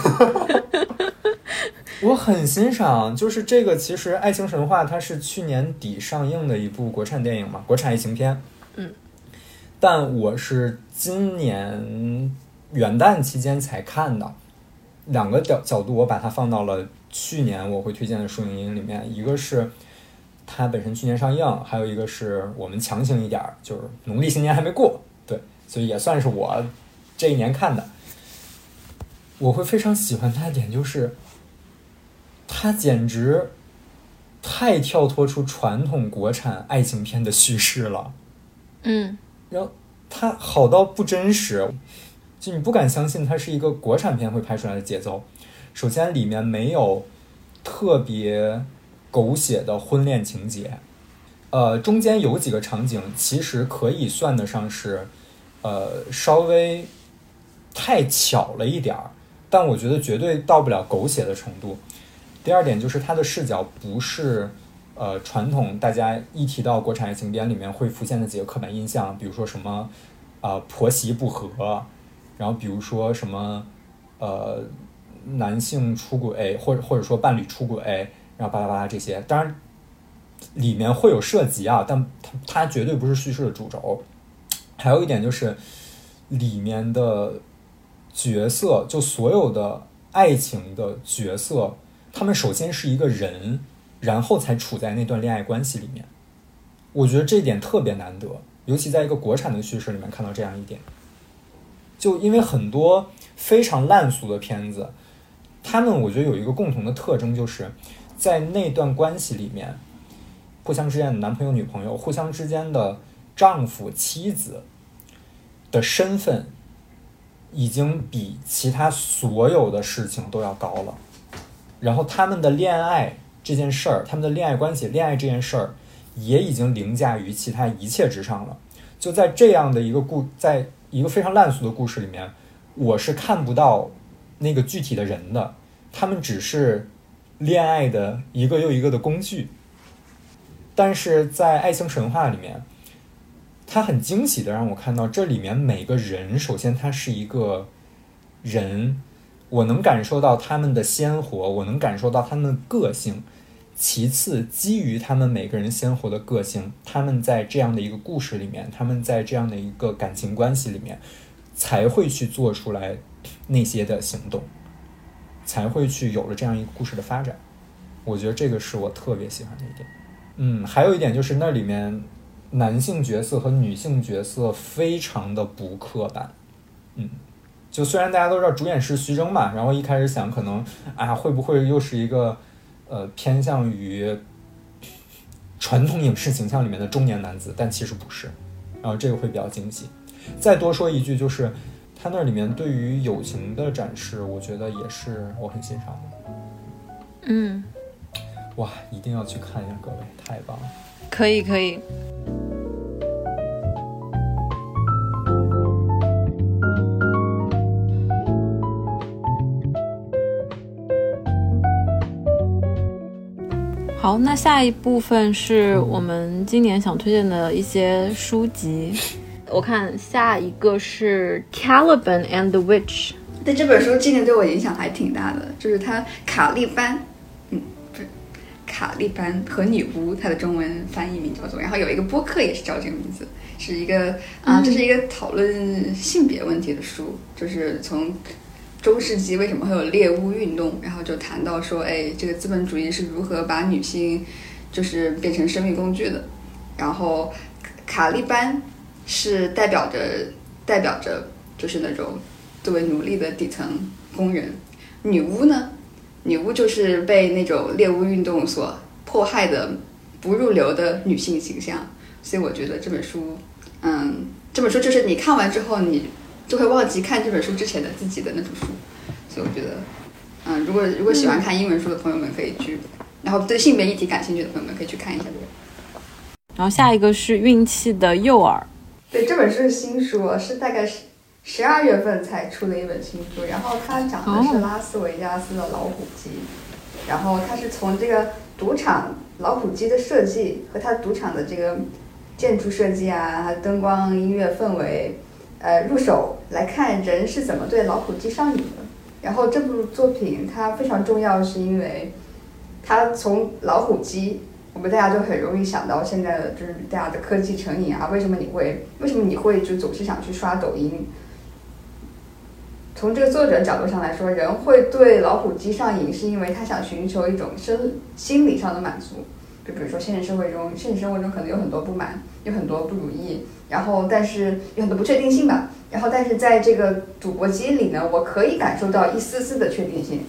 S1: 我很欣赏，就是这个。其实《爱情神话》它是去年底上映的一部国产电影嘛，国产爱情片。
S3: 嗯。
S1: 但我是今年元旦期间才看的，两个角角度，我把它放到了去年我会推荐的书影音里面。一个是它本身去年上映，还有一个是我们强行一点，就是农历新年还没过，对，所以也算是我这一年看的。我会非常喜欢它的点就是。它简直太跳脱出传统国产爱情片的叙事了，
S3: 嗯，
S1: 然后它好到不真实，就你不敢相信它是一个国产片会拍出来的节奏。首先，里面没有特别狗血的婚恋情节，呃，中间有几个场景其实可以算得上是，呃，稍微太巧了一点儿，但我觉得绝对到不了狗血的程度。第二点就是它的视角不是，呃，传统大家一提到国产爱情片里面会浮现的几个刻板印象，比如说什么，啊婆媳不和，然后比如说什么，呃，男性出轨或者或者说伴侣出轨，然后巴拉巴拉这些，当然里面会有涉及啊，但它它绝对不是叙事的主轴。还有一点就是里面的角色，就所有的爱情的角色。他们首先是一个人，然后才处在那段恋爱关系里面。我觉得这一点特别难得，尤其在一个国产的叙事里面看到这样一点。就因为很多非常烂俗的片子，他们我觉得有一个共同的特征，就是在那段关系里面，互相之间的男朋友、女朋友，互相之间的丈夫、妻子的身份，已经比其他所有的事情都要高了。然后他们的恋爱这件事儿，他们的恋爱关系、恋爱这件事儿，也已经凌驾于其他一切之上了。就在这样的一个故，在一个非常烂俗的故事里面，我是看不到那个具体的人的，他们只是恋爱的一个又一个的工具。但是在爱情神话里面，他很惊喜的让我看到，这里面每个人，首先他是一个人。我能感受到他们的鲜活，我能感受到他们的个性。其次，基于他们每个人鲜活的个性，他们在这样的一个故事里面，他们在这样的一个感情关系里面，才会去做出来那些的行动，才会去有了这样一个故事的发展。我觉得这个是我特别喜欢的一点。嗯，还有一点就是那里面男性角色和女性角色非常的不刻板。嗯。就虽然大家都知道主演是徐峥嘛，然后一开始想可能啊会不会又是一个呃偏向于传统影视形象里面的中年男子，但其实不是，然后这个会比较惊喜。再多说一句，就是他那里面对于友情的展示，我觉得也是我很欣赏的。
S3: 嗯，
S1: 哇，一定要去看一下，各位，太棒了！
S3: 可以，可以。好，那下一部分是我们今年想推荐的一些书籍。我看下一个是 Caliban and the Witch。
S2: 对这本书今年对我影响还挺大的，就是它卡利班，嗯，不是卡利班和女巫，它的中文翻译名叫做，然后有一个播客也是叫这个名字，是一个啊，这是一个讨论性别问题的书，就是从中世纪为什么会有猎巫运动，然后就谈到说，哎，这个资本主义是如何把女性就是变成生育工具的，然后卡利班是代表着代表着就是那种。作为奴隶的底层工人，女巫呢？女巫就是被那种猎巫运动所迫害的不入流的女性形象。所以我觉得这本书，嗯，这本书就是你看完之后，你就会忘记看这本书之前的自己的那种书。所以我觉得，嗯，如果如果喜欢看英文书的朋友们可以去，然后对性别议题感兴趣的朋友们可以去看一下这个。
S3: 然后下一个是运气的诱饵。
S2: 对，这本书是新书，是大概十。十二月份才出的一本新书，然后它讲的是拉斯维加斯的老虎机，然后它是从这个赌场老虎机的设计和它赌场的这个建筑设计啊，它灯光、音乐氛围，呃，入手来看人是怎么对老虎机上瘾的。然后这部作品它非常重要，是因为它从老虎机，我们大家就很容易想到现在的就是大家的科技成瘾啊，为什么你会为什么你会就总是想去刷抖音？从这个作者角度上来说，人会对老虎机上瘾，是因为他想寻求一种生心理上的满足。就比如说现实社会中，现实生活中可能有很多不满，有很多不如意，然后但是有很多不确定性吧。然后但是在这个赌博机里呢，我可以感受到一丝丝的确定性。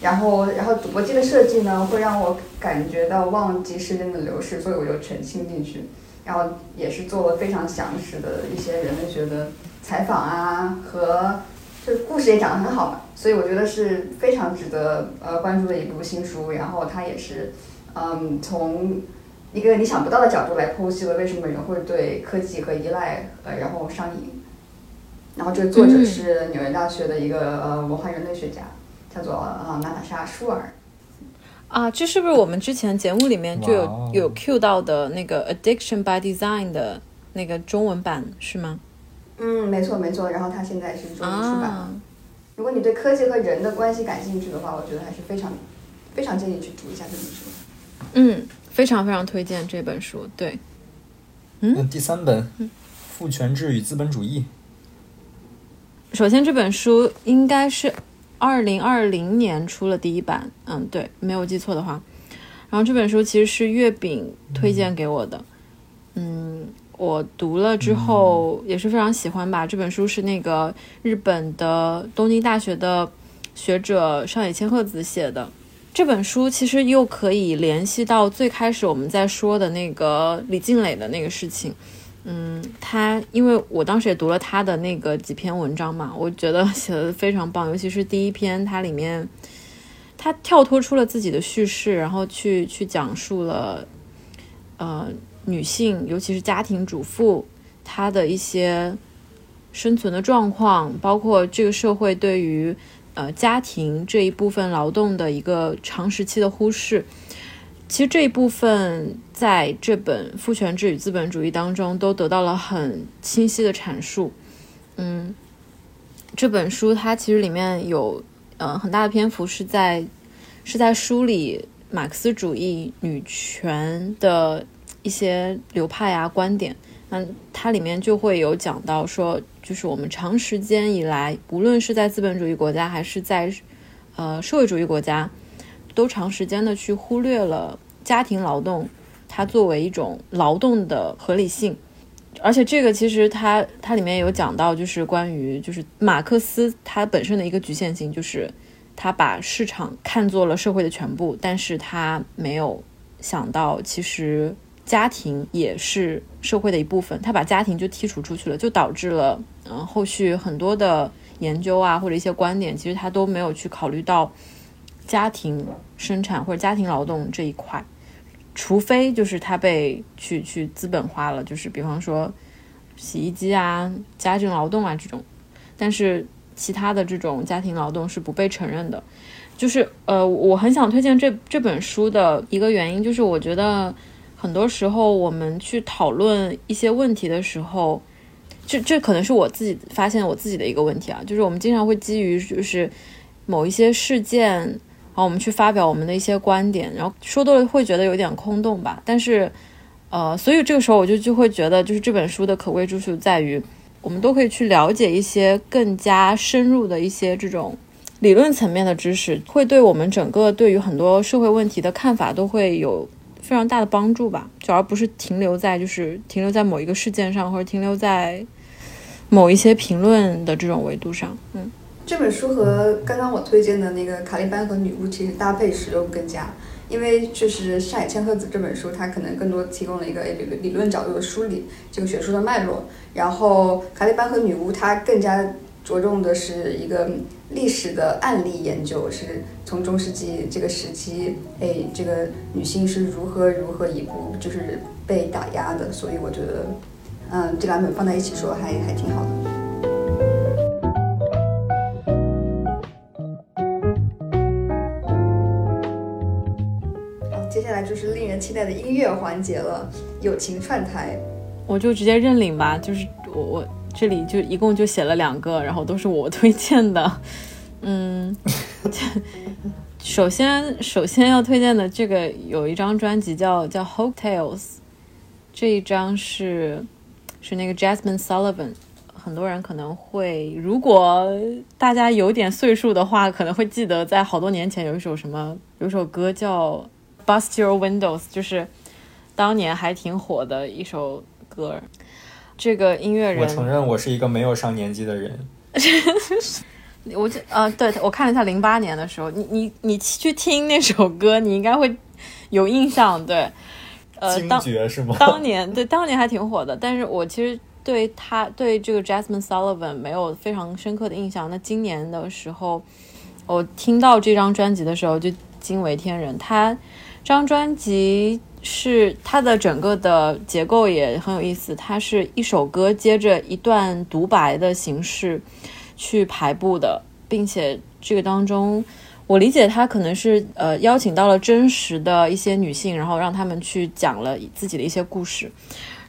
S2: 然后然后赌博机的设计呢，会让我感觉到忘记时间的流逝，所以我就沉浸进去。然后也是做了非常详实的一些人类学的采访啊和。就故事也讲得很好嘛，所以我觉得是非常值得呃关注的一部新书。然后它也是，嗯，从一个你想不到的角度来剖析了为什么人会对科技和依赖呃然后上瘾。然后这个作者是纽约大学的一个呃文化人类学家，叫做呃娜塔莎舒尔。
S3: 啊，这是不是我们之前节目里面就有有 cue 到的那个 Addiction by Design 的那个中文版是吗？
S2: 嗯，没错没错，然后它现在是中文出版。如果你对科技和人的关系感兴趣的话，我觉得还是非常非常建议去读一下这本书。
S3: 嗯，非常非常推荐这本书。对，
S1: 嗯，第三本《父权制与资本主义》。
S3: 首先，这本书应该是二零二零年出了第一版。嗯，对，没有记错的话。然后这本书其实是月饼推荐给我的。嗯。我读了之后也是非常喜欢吧。这本书是那个日本的东京大学的学者上野千鹤子写的。这本书其实又可以联系到最开始我们在说的那个李静蕾的那个事情。嗯，他因为我当时也读了他的那个几篇文章嘛，我觉得 *laughs* 写的非常棒，尤其是第一篇，它里面他跳脱出了自己的叙事，然后去去讲述了，呃。女性，尤其是家庭主妇，她的一些生存的状况，包括这个社会对于呃家庭这一部分劳动的一个长时期的忽视，其实这一部分在这本《父权制与资本主义》当中都得到了很清晰的阐述。嗯，这本书它其实里面有呃很大的篇幅是在是在梳理马克思主义女权的。一些流派啊观点，那它里面就会有讲到说，就是我们长时间以来，无论是在资本主义国家还是在呃社会主义国家，都长时间的去忽略了家庭劳动它作为一种劳动的合理性，而且这个其实它它里面有讲到，就是关于就是马克思他本身的一个局限性，就是他把市场看作了社会的全部，但是他没有想到其实。家庭也是社会的一部分，他把家庭就剔除出去了，就导致了，嗯，后续很多的研究啊，或者一些观点，其实他都没有去考虑到家庭生产或者家庭劳动这一块，除非就是他被去去资本化了，就是比方说洗衣机啊、家政劳动啊这种，但是其他的这种家庭劳动是不被承认的。就是呃，我很想推荐这这本书的一个原因，就是我觉得。很多时候，我们去讨论一些问题的时候，这这可能是我自己发现我自己的一个问题啊，就是我们经常会基于就是某一些事件，然后我们去发表我们的一些观点，然后说多了会觉得有点空洞吧。但是，呃，所以这个时候我就就会觉得，就是这本书的可贵之处在于，我们都可以去了解一些更加深入的一些这种理论层面的知识，会对我们整个对于很多社会问题的看法都会有。非常大的帮助吧，就而不是停留在就是停留在某一个事件上，或者停留在某一些评论的这种维度上。嗯，
S2: 这本书和刚刚我推荐的那个《卡利班和女巫》其实搭配使用更佳，因为就是上海千鹤子这本书，它可能更多提供了一个理论理论角度的梳理这个学术的脉络，然后《卡利班和女巫》它更加着重的是一个。历史的案例研究是从中世纪这个时期，哎，这个女性是如何如何一步就是被打压的，所以我觉得，嗯，这两本放在一起说还还挺好的。好，接下来就是令人期待的音乐环节了，友情串台，
S3: 我就直接认领吧，就是我我。这里就一共就写了两个，然后都是我推荐的。*laughs* 嗯，首先首先要推荐的这个有一张专辑叫叫《Hope Tales》，这一张是是那个 Jasmine Sullivan。很多人可能会，如果大家有点岁数的话，可能会记得在好多年前有一首什么，有首歌叫《Bust Your Windows》，就是当年还挺火的一首歌。这个音乐人，
S1: 我承认我是一个没有上年纪的人。*laughs*
S3: 我就呃，对我看了一下零八年的时候，你你你去听那首歌，你应该会有印象。对，呃，当
S1: 是吗？
S3: 当年对当年还挺火的，但是我其实对他对这个 Jasmine Sullivan 没有非常深刻的印象。那今年的时候，我听到这张专辑的时候就惊为天人。他这张专辑。是它的整个的结构也很有意思，它是一首歌接着一段独白的形式去排布的，并且这个当中，我理解它可能是呃邀请到了真实的一些女性，然后让他们去讲了自己的一些故事，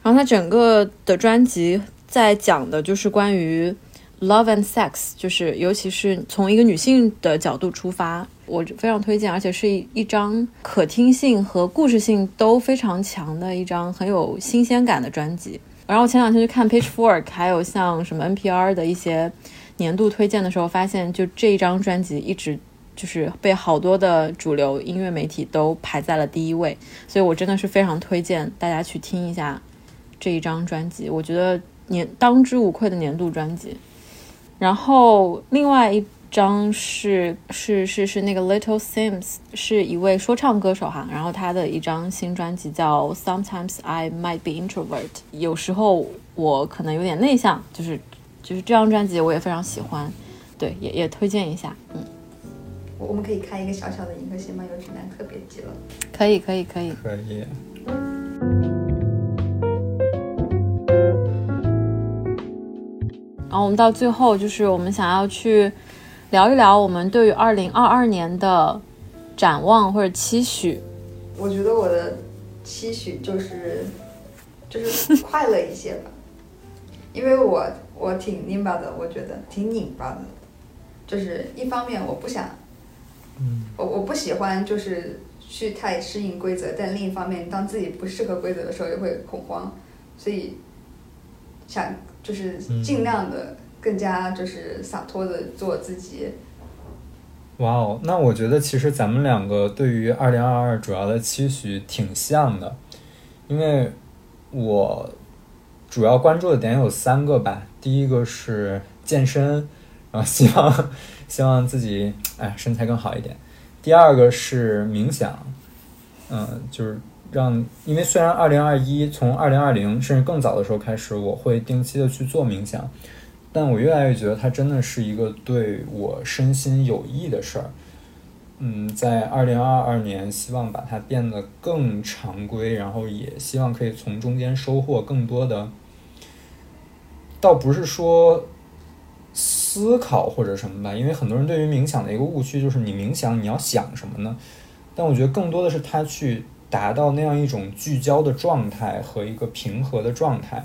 S3: 然后它整个的专辑在讲的就是关于 love and sex，就是尤其是从一个女性的角度出发。我非常推荐，而且是一一张可听性和故事性都非常强的一张很有新鲜感的专辑。然后我前两天去看 Pitchfork，还有像什么 NPR 的一些年度推荐的时候，发现就这一张专辑一直就是被好多的主流音乐媒体都排在了第一位。所以我真的是非常推荐大家去听一下这一张专辑，我觉得年当之无愧的年度专辑。然后另外一。张是是是是那个 Little Sims，是一位说唱歌手哈，然后他的一张新专辑叫 Sometimes I Might Be Introvert，有时候我可能有点内向，就是就是这张专辑我也非常喜欢，对，也也推荐一下，嗯，
S2: 我我们可以开一个小小的银河系漫游指南特别集了，
S3: 可以可以可以。
S1: 可以。
S3: 然后我们到最后就是我们想要去。聊一聊我们对于二零二二年的展望或者期许。
S2: 我觉得我的期许就是就是快乐一些吧，*laughs* 因为我我挺拧巴的，我觉得挺拧巴的。就是一方面我不想，
S1: 嗯，
S2: 我我不喜欢就是去太适应规则，但另一方面，当自己不适合规则的时候，也会恐慌，所以想就是尽量的。更加就是洒脱的做自己。
S1: 哇哦，那我觉得其实咱们两个对于二零二二主要的期许挺像的，因为我主要关注的点有三个吧。第一个是健身，然后希望 *laughs* 希望自己哎身材更好一点。第二个是冥想，嗯，就是让，因为虽然二零二一从二零二零甚至更早的时候开始，我会定期的去做冥想。但我越来越觉得它真的是一个对我身心有益的事儿。嗯，在二零二二年，希望把它变得更常规，然后也希望可以从中间收获更多的。倒不是说思考或者什么吧，因为很多人对于冥想的一个误区就是你冥想你要想什么呢？但我觉得更多的是他去达到那样一种聚焦的状态和一个平和的状态。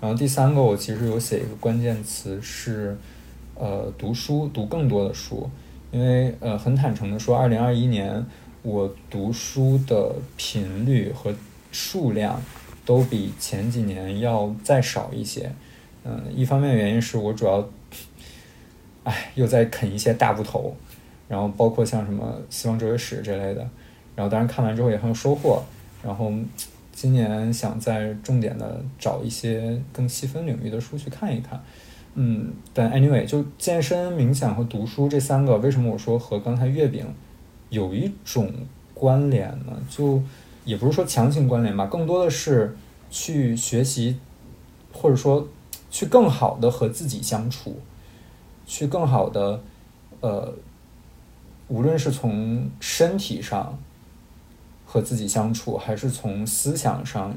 S1: 然后第三个，我其实有写一个关键词是，呃，读书，读更多的书，因为呃，很坦诚的说，二零二一年我读书的频率和数量都比前几年要再少一些。嗯，一方面原因是我主要，*laughs* 哎，又在啃一些大部头，然后包括像什么《西方哲学史》之类的，然后当然看完之后也很有收获，然后。今年想再重点的找一些更细分领域的书去看一看，嗯，但 anyway 就健身、冥想和读书这三个，为什么我说和刚才月饼有一种关联呢？就也不是说强行关联吧，更多的是去学习，或者说去更好的和自己相处，去更好的呃，无论是从身体上。和自己相处，还是从思想上、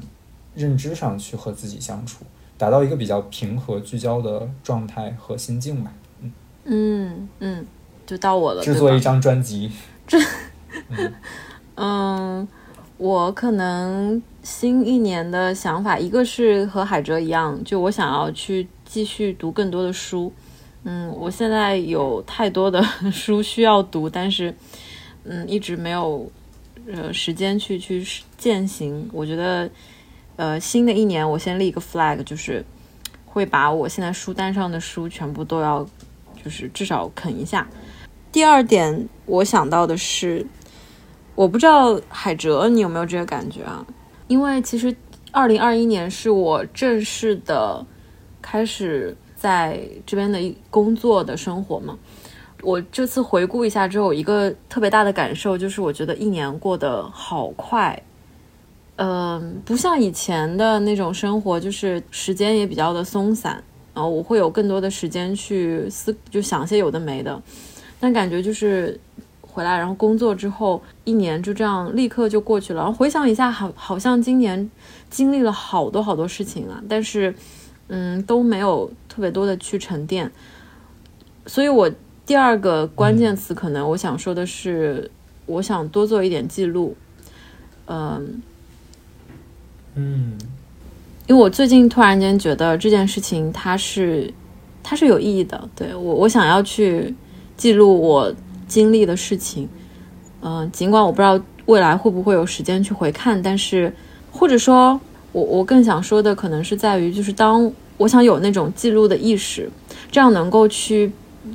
S1: 认知上去和自己相处，达到一个比较平和、聚焦的状态和心境吧。
S3: 嗯嗯嗯，就到我了。
S1: 制作一张专辑。*laughs* 这，*laughs*
S3: 嗯，我可能新一年的想法，一个是和海哲一样，就我想要去继续读更多的书。嗯，我现在有太多的 *laughs* 书需要读，但是嗯，一直没有。呃，时间去去践行，我觉得，呃，新的一年我先立一个 flag，就是会把我现在书单上的书全部都要，就是至少啃一下。第二点，我想到的是，我不知道海哲你有没有这个感觉啊？因为其实二零二一年是我正式的开始在这边的工作的生活嘛。我这次回顾一下之后，一个特别大的感受就是，我觉得一年过得好快，嗯，不像以前的那种生活，就是时间也比较的松散，然后我会有更多的时间去思，就想些有的没的。但感觉就是回来，然后工作之后，一年就这样立刻就过去了。然后回想一下，好，好像今年经历了好多好多事情啊，但是，嗯，都没有特别多的去沉淀，所以我。第二个关键词，可能我想说的是，我想多做一点记录，嗯，
S1: 嗯，
S3: 因为我最近突然间觉得这件事情它是它是有意义的，对我我想要去记录我经历的事情，嗯，尽管我不知道未来会不会有时间去回看，但是或者说，我我更想说的可能是在于，就是当我想有那种记录的意识，这样能够去。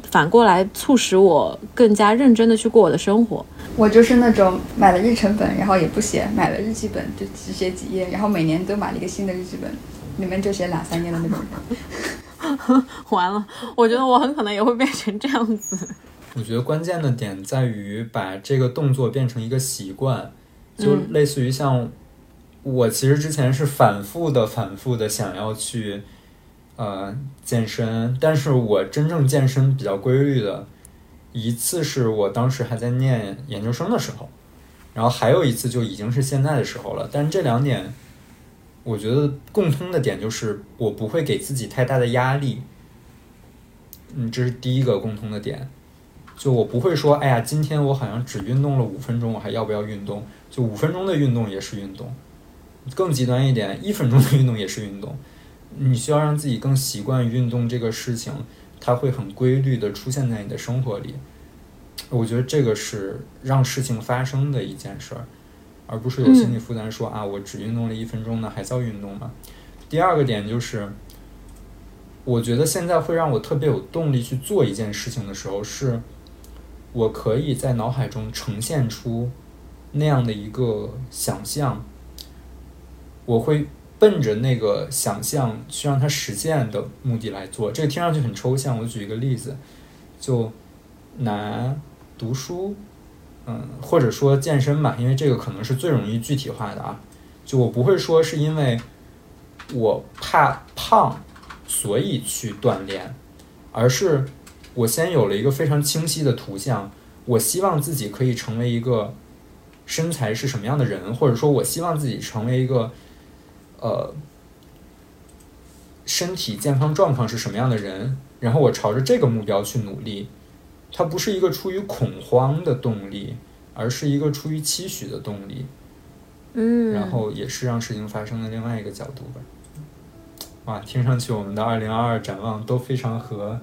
S3: 反过来促使我更加认真的去过我的生活。
S2: 我就是那种买了日程本，然后也不写，买了日记本就只写几页，然后每年都买了一个新的日记本，里面就写两三页的那种
S3: 人。*laughs* 完了，我觉得我很可能也会变成这样子。
S1: 我觉得关键的点在于把这个动作变成一个习惯，就类似于像我其实之前是反复的、反复的想要去。呃，健身，但是我真正健身比较规律的一次是我当时还在念研究生的时候，然后还有一次就已经是现在的时候了。但这两点，我觉得共通的点就是我不会给自己太大的压力。嗯，这是第一个共通的点，就我不会说，哎呀，今天我好像只运动了五分钟，我还要不要运动？就五分钟的运动也是运动，更极端一点，一分钟的运动也是运动。你需要让自己更习惯运动这个事情，它会很规律的出现在你的生活里。我觉得这个是让事情发生的一件事儿，而不是有心理负担说啊，我只运动了一分钟呢，还叫运动吗？第二个点就是，我觉得现在会让我特别有动力去做一件事情的时候，是我可以在脑海中呈现出那样的一个想象，我会。奔着那个想象去让它实现的目的来做，这个听上去很抽象。我举一个例子，就拿读书，嗯，或者说健身吧，因为这个可能是最容易具体化的啊。就我不会说是因为我怕胖，所以去锻炼，而是我先有了一个非常清晰的图像，我希望自己可以成为一个身材是什么样的人，或者说我希望自己成为一个。呃，身体健康状况是什么样的人？然后我朝着这个目标去努力，它不是一个出于恐慌的动力，而是一个出于期许的动力。
S3: 嗯，
S1: 然后也是让事情发生的另外一个角度吧。哇，听上去我们的二零二二展望都非常和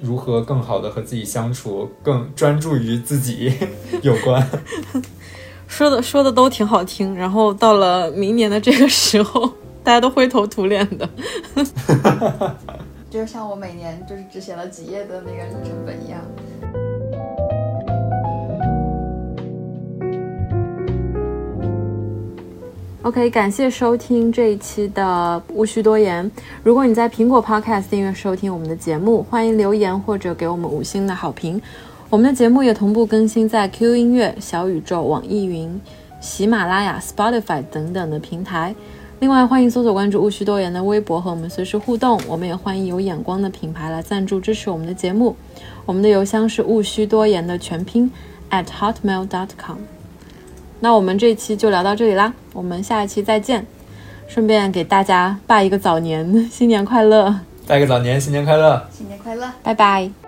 S1: 如何更好的和自己相处、更专注于自己 *laughs* 有关。
S3: 说的说的都挺好听，然后到了明年的这个时候，*laughs* 大家都灰头土脸的。*laughs*
S2: 就像我每年就是只写了几页的那个日程本一样。
S3: OK，感谢收听这一期的无需多言。如果你在苹果 Podcast 订阅收听我们的节目，欢迎留言或者给我们五星的好评。我们的节目也同步更新在 Q 音乐、小宇宙、网易云、喜马拉雅、Spotify 等等的平台。另外，欢迎搜索关注无需多言的微博和我们随时互动。我们也欢迎有眼光的品牌来赞助支持我们的节目。我们的邮箱是无需多言的全拼 at hotmail.com。那我们这一期就聊到这里啦，我们下一期再见。顺便给大家拜一个早年，新年快乐，
S1: 拜个早年，新年快乐，
S2: 新年快乐！
S3: 拜拜。